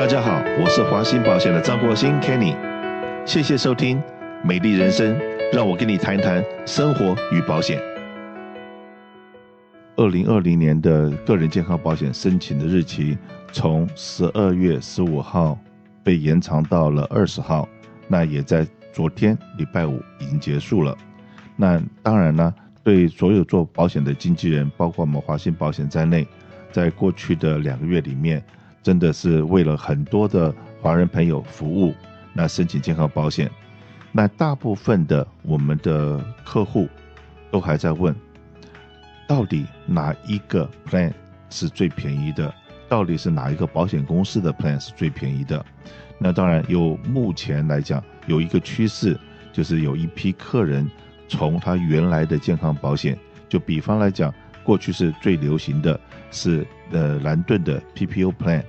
大家好，我是华兴保险的张国兴 Kenny，谢谢收听《美丽人生》，让我跟你谈谈生活与保险。二零二零年的个人健康保险申请的日期从十二月十五号被延长到了二十号，那也在昨天礼拜五已经结束了。那当然呢，对所有做保险的经纪人，包括我们华兴保险在内，在过去的两个月里面。真的是为了很多的华人朋友服务，那申请健康保险，那大部分的我们的客户都还在问，到底哪一个 plan 是最便宜的？到底是哪一个保险公司的 plan 是最便宜的？那当然有，目前来讲有一个趋势，就是有一批客人从他原来的健康保险，就比方来讲。过去是最流行的是呃蓝盾的 PPO Plan，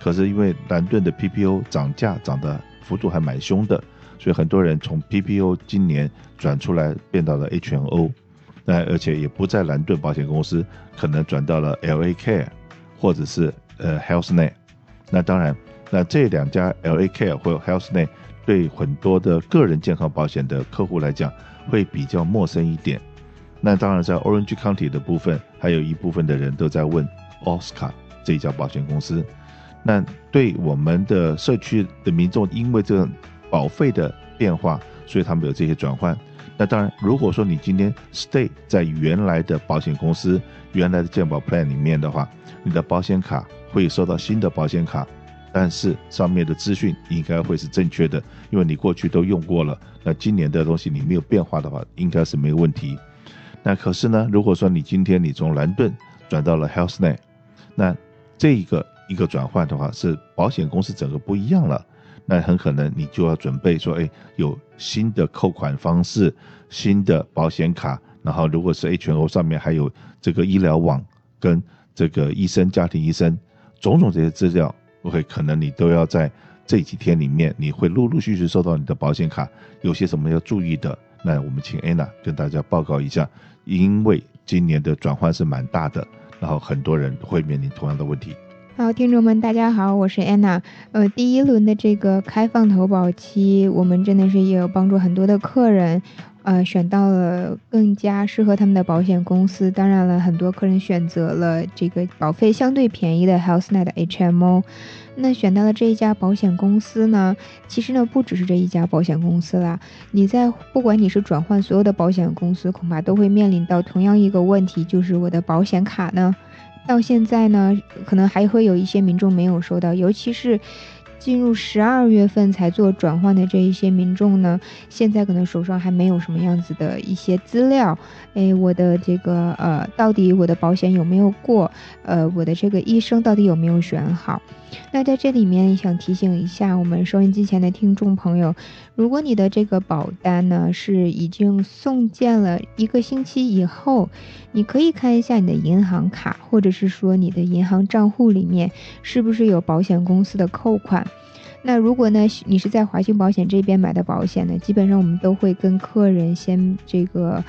可是因为蓝盾的 PPO 涨价涨得幅度还蛮凶的，所以很多人从 PPO 今年转出来变到了 HMO，那而且也不在蓝盾保险公司，可能转到了 LA Care 或者是呃 Health Net。那当然，那这两家 LA Care 或者 Health Net 对很多的个人健康保险的客户来讲会比较陌生一点。那当然，在 Orange County 的部分，还有一部分的人都在问 Oscar 这家保险公司。那对我们的社区的民众，因为这个保费的变化，所以他们有这些转换。那当然，如果说你今天 stay 在原来的保险公司、原来的健保 plan 里面的话，你的保险卡会收到新的保险卡，但是上面的资讯应该会是正确的，因为你过去都用过了。那今年的东西你没有变化的话，应该是没有问题。那可是呢，如果说你今天你从蓝盾转到了 HealthNet，那这一个一个转换的话，是保险公司整个不一样了，那很可能你就要准备说，哎，有新的扣款方式，新的保险卡，然后如果是 HMO 上面还有这个医疗网跟这个医生、家庭医生，种种这些资料，OK，可能你都要在这几天里面，你会陆陆续续收到你的保险卡，有些什么要注意的。那我们请 Anna 跟大家报告一下，因为今年的转换是蛮大的，然后很多人会面临同样的问题。好，听众们，大家好，我是 Anna。呃，第一轮的这个开放投保期，我们真的是也有帮助很多的客人，呃，选到了更加适合他们的保险公司。当然了，很多客人选择了这个保费相对便宜的 HealthNet HMO。那选到了这一家保险公司呢，其实呢不只是这一家保险公司啦。你在不管你是转换所有的保险公司，恐怕都会面临到同样一个问题，就是我的保险卡呢，到现在呢，可能还会有一些民众没有收到，尤其是。进入十二月份才做转换的这一些民众呢，现在可能手上还没有什么样子的一些资料。哎，我的这个呃，到底我的保险有没有过？呃，我的这个医生到底有没有选好？那在这里面想提醒一下我们收音机前的听众朋友，如果你的这个保单呢是已经送件了一个星期以后，你可以看一下你的银行卡，或者是说你的银行账户里面是不是有保险公司的扣款。那如果呢，你是在华兴保险这边买的保险呢，基本上我们都会跟客人先这个，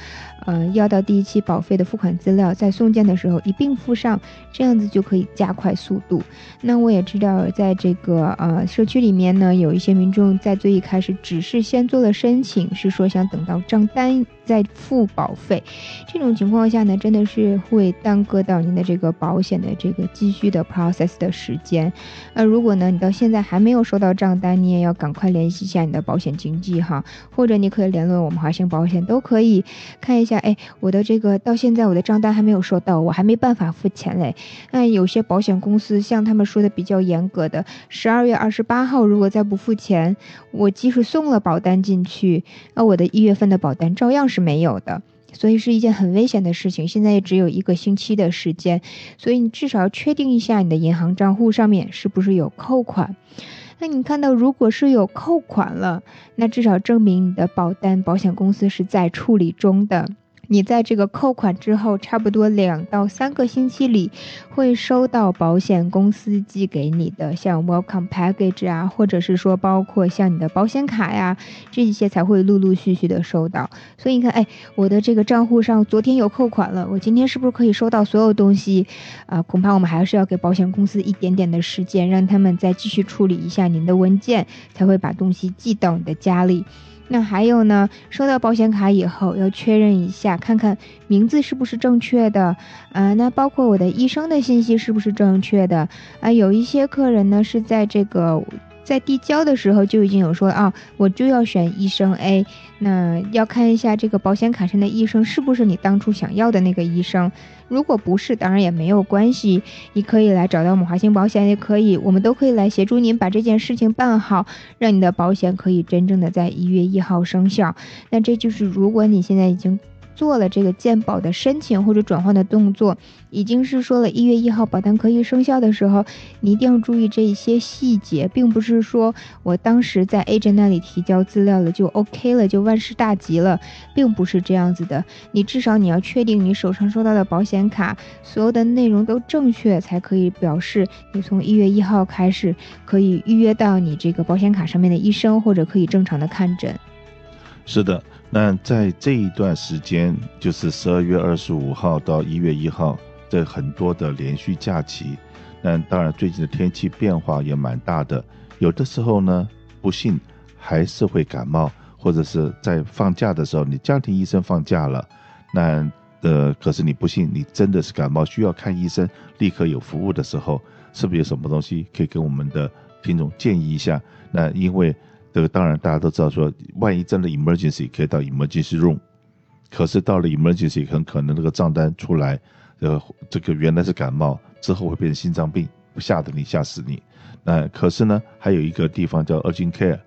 呃，要到第一期保费的付款资料，在送件的时候一并附上，这样子就可以加快速度。那我也知道，在这个呃社区里面呢，有一些民众在最一开始只是先做了申请，是说想等到账单再付保费，这种情况下呢，真的是会耽搁到您的这个保险的这个继续的 process 的时间。那如果呢，你到现在还没有收到账单，你也要赶快联系一下你的保险经纪哈，或者你可以联络我们华兴保险，都可以看一下。哎，我的这个到现在我的账单还没有收到，我还没办法付钱嘞。那有些保险公司像他们说的比较严格的，十二月二十八号如果再不付钱，我即使送了保单进去，那我的一月份的保单照样是。没有的，所以是一件很危险的事情。现在也只有一个星期的时间，所以你至少要确定一下你的银行账户上面是不是有扣款。那你看到如果是有扣款了，那至少证明你的保单保险公司是在处理中的。你在这个扣款之后，差不多两到三个星期里，会收到保险公司寄给你的像 Welcome Package 啊，或者是说包括像你的保险卡呀，这一些才会陆陆续续的收到。所以你看，哎，我的这个账户上昨天有扣款了，我今天是不是可以收到所有东西？啊、恐怕我们还是要给保险公司一点点的时间，让他们再继续处理一下您的文件，才会把东西寄到你的家里。那还有呢，收到保险卡以后要确认一下，看看名字是不是正确的，啊、呃，那包括我的医生的信息是不是正确的，啊、有一些客人呢是在这个。在递交的时候就已经有说啊，我就要选医生 A，那要看一下这个保险卡上的医生是不是你当初想要的那个医生。如果不是，当然也没有关系，你可以来找到我们华兴保险，也可以，我们都可以来协助您把这件事情办好，让你的保险可以真正的在一月一号生效。那这就是如果你现在已经。做了这个鉴保的申请或者转换的动作，已经是说了一月一号保单可以生效的时候，你一定要注意这一些细节，并不是说我当时在 agent 那里提交资料了就 OK 了，就万事大吉了，并不是这样子的。你至少你要确定你手上收到的保险卡所有的内容都正确，才可以表示你从一月一号开始可以预约到你这个保险卡上面的医生，或者可以正常的看诊。是的。那在这一段时间，就是十二月二十五号到一月一号，这很多的连续假期。那当然，最近的天气变化也蛮大的，有的时候呢，不幸还是会感冒，或者是在放假的时候，你家庭医生放假了，那呃，可是你不幸你真的是感冒，需要看医生，立刻有服务的时候，是不是有什么东西可以跟我们的听众建议一下？那因为。这个当然，大家都知道说，万一真的 emergency 可以到 emergency room，可是到了 emergency 很可能那个账单出来，呃，这个原来是感冒，之后会变成心脏病，吓得你吓死你。那可是呢，还有一个地方叫 urgent care，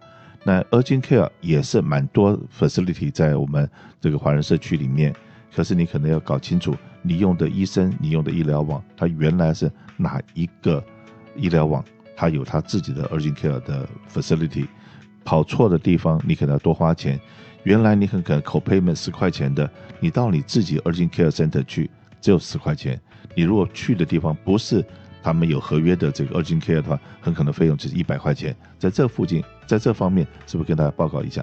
那 urgent care 也是蛮多 facility 在我们这个华人社区里面，可是你可能要搞清楚，你用的医生，你用的医疗网，它原来是哪一个医疗网，它有它自己的 urgent care 的 facility。跑错的地方，你可能要多花钱。原来你很可能 copayment 十块钱的，你到你自己 urgent care center 去，只有十块钱。你如果去的地方不是他们有合约的这个 urgent care 的话，很可能费用就是一百块钱。在这附近，在这方面，是不是跟大家报告一下？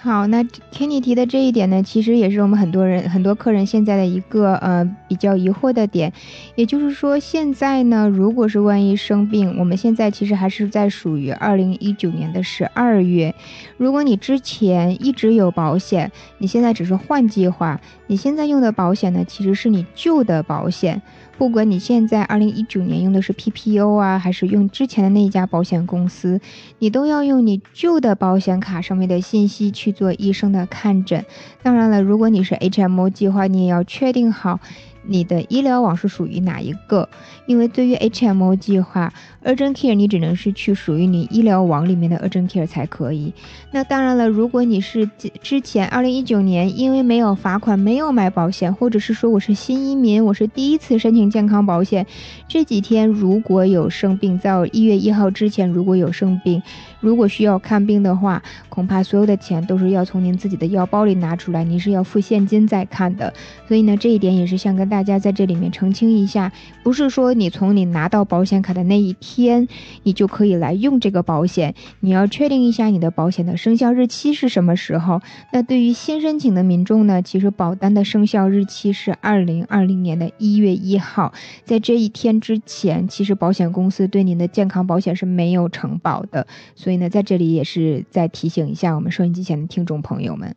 好，那听你提的这一点呢，其实也是我们很多人、很多客人现在的一个呃比较疑惑的点。也就是说，现在呢，如果是万一生病，我们现在其实还是在属于二零一九年的十二月。如果你之前一直有保险，你现在只是换计划，你现在用的保险呢，其实是你旧的保险。不管你现在二零一九年用的是 PPO 啊，还是用之前的那一家保险公司，你都要用你旧的保险卡上面的信息去做医生的看诊。当然了，如果你是 HMO 计划，你也要确定好。你的医疗网是属于哪一个？因为对于 HMO 计划，Urgent Care 你只能是去属于你医疗网里面的 Urgent Care 才可以。那当然了，如果你是之前二零一九年因为没有罚款没有买保险，或者是说我是新移民，我是第一次申请健康保险，这几天如果有生病，在一月一号之前如果有生病，如果需要看病的话，恐怕所有的钱都是要从您自己的腰包里拿出来，你是要付现金再看的。所以呢，这一点也是想跟大。家在这里面澄清一下，不是说你从你拿到保险卡的那一天，你就可以来用这个保险。你要确定一下你的保险的生效日期是什么时候。那对于新申请的民众呢，其实保单的生效日期是二零二零年的一月一号，在这一天之前，其实保险公司对您的健康保险是没有承保的。所以呢，在这里也是再提醒一下我们收音机前的听众朋友们。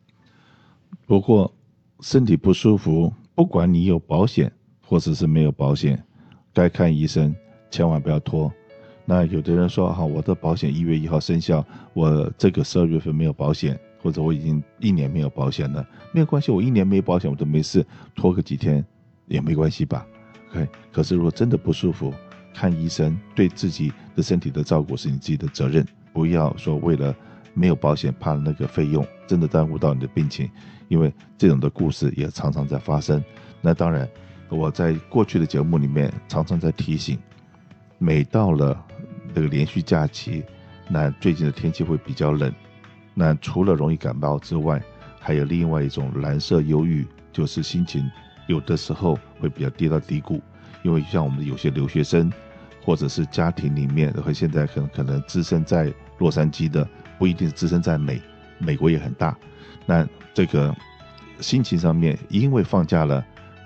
不过身体不舒服。不管你有保险或者是没有保险，该看医生千万不要拖。那有的人说哈，我的保险一月一号生效，我这个十二月份没有保险，或者我已经一年没有保险了，没有关系，我一年没保险我都没事，拖个几天也没关系吧？OK。可是如果真的不舒服，看医生，对自己的身体的照顾是你自己的责任，不要说为了没有保险怕那个费用，真的耽误到你的病情。因为这种的故事也常常在发生，那当然，我在过去的节目里面常常在提醒，每到了这个连续假期，那最近的天气会比较冷，那除了容易感冒之外，还有另外一种蓝色忧郁，就是心情有的时候会比较跌到低谷。因为像我们有些留学生，或者是家庭里面，和现在可能可能置身在洛杉矶的，不一定是置身在美，美国也很大。那这个心情上面，因为放假了，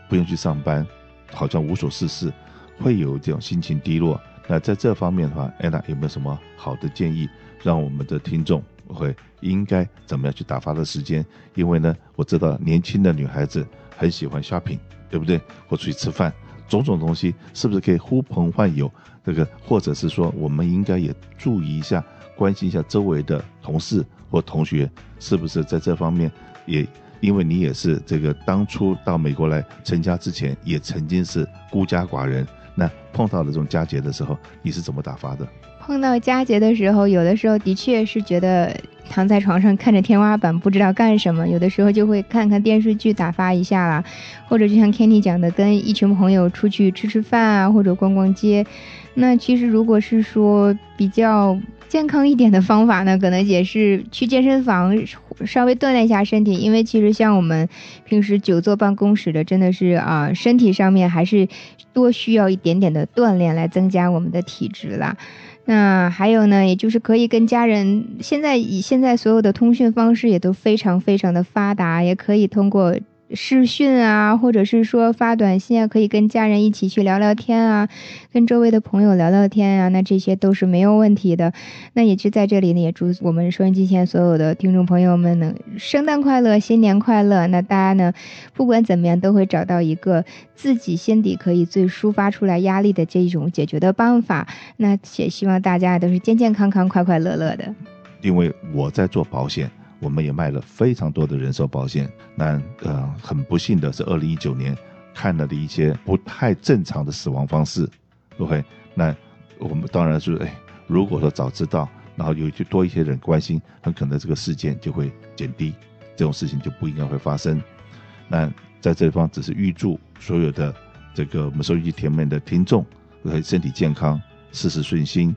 不用去上班，好像无所事事，会有这种心情低落。那在这方面的话，安娜有没有什么好的建议，让我们的听众会应该怎么样去打发的时间？因为呢，我知道年轻的女孩子很喜欢 shopping，对不对？或出去吃饭。种种东西是不是可以呼朋唤友？这个或者是说，我们应该也注意一下，关心一下周围的同事或同学，是不是在这方面也？因为你也是这个当初到美国来成家之前，也曾经是孤家寡人。那碰到了这种佳节的时候，你是怎么打发的？碰到佳节的时候，有的时候的确是觉得躺在床上看着天花板不知道干什么，有的时候就会看看电视剧打发一下啦，或者就像 Kenny 讲的，跟一群朋友出去吃吃饭啊，或者逛逛街。那其实如果是说比较健康一点的方法呢，可能也是去健身房稍微锻炼一下身体，因为其实像我们平时久坐办公室的，真的是啊，身体上面还是多需要一点点的锻炼来增加我们的体质啦。那还有呢，也就是可以跟家人，现在以现在所有的通讯方式也都非常非常的发达，也可以通过。视讯啊，或者是说发短信啊，可以跟家人一起去聊聊天啊，跟周围的朋友聊聊天啊，那这些都是没有问题的。那也就在这里呢，也祝我们收音机前所有的听众朋友们呢，圣诞快乐，新年快乐。那大家呢，不管怎么样，都会找到一个自己心底可以最抒发出来压力的这种解决的办法。那也希望大家都是健健康康、快快乐乐的。因为我在做保险。我们也卖了非常多的人寿保险，那呃很不幸的是，二零一九年看了的一些不太正常的死亡方式，OK，那我们当然是哎，如果说早知道，然后有去多一些人关心，很可能这个事件就会减低，这种事情就不应该会发生。那在这方只是预祝所有的这个我们收音机前面的听众，会身体健康，事事顺心，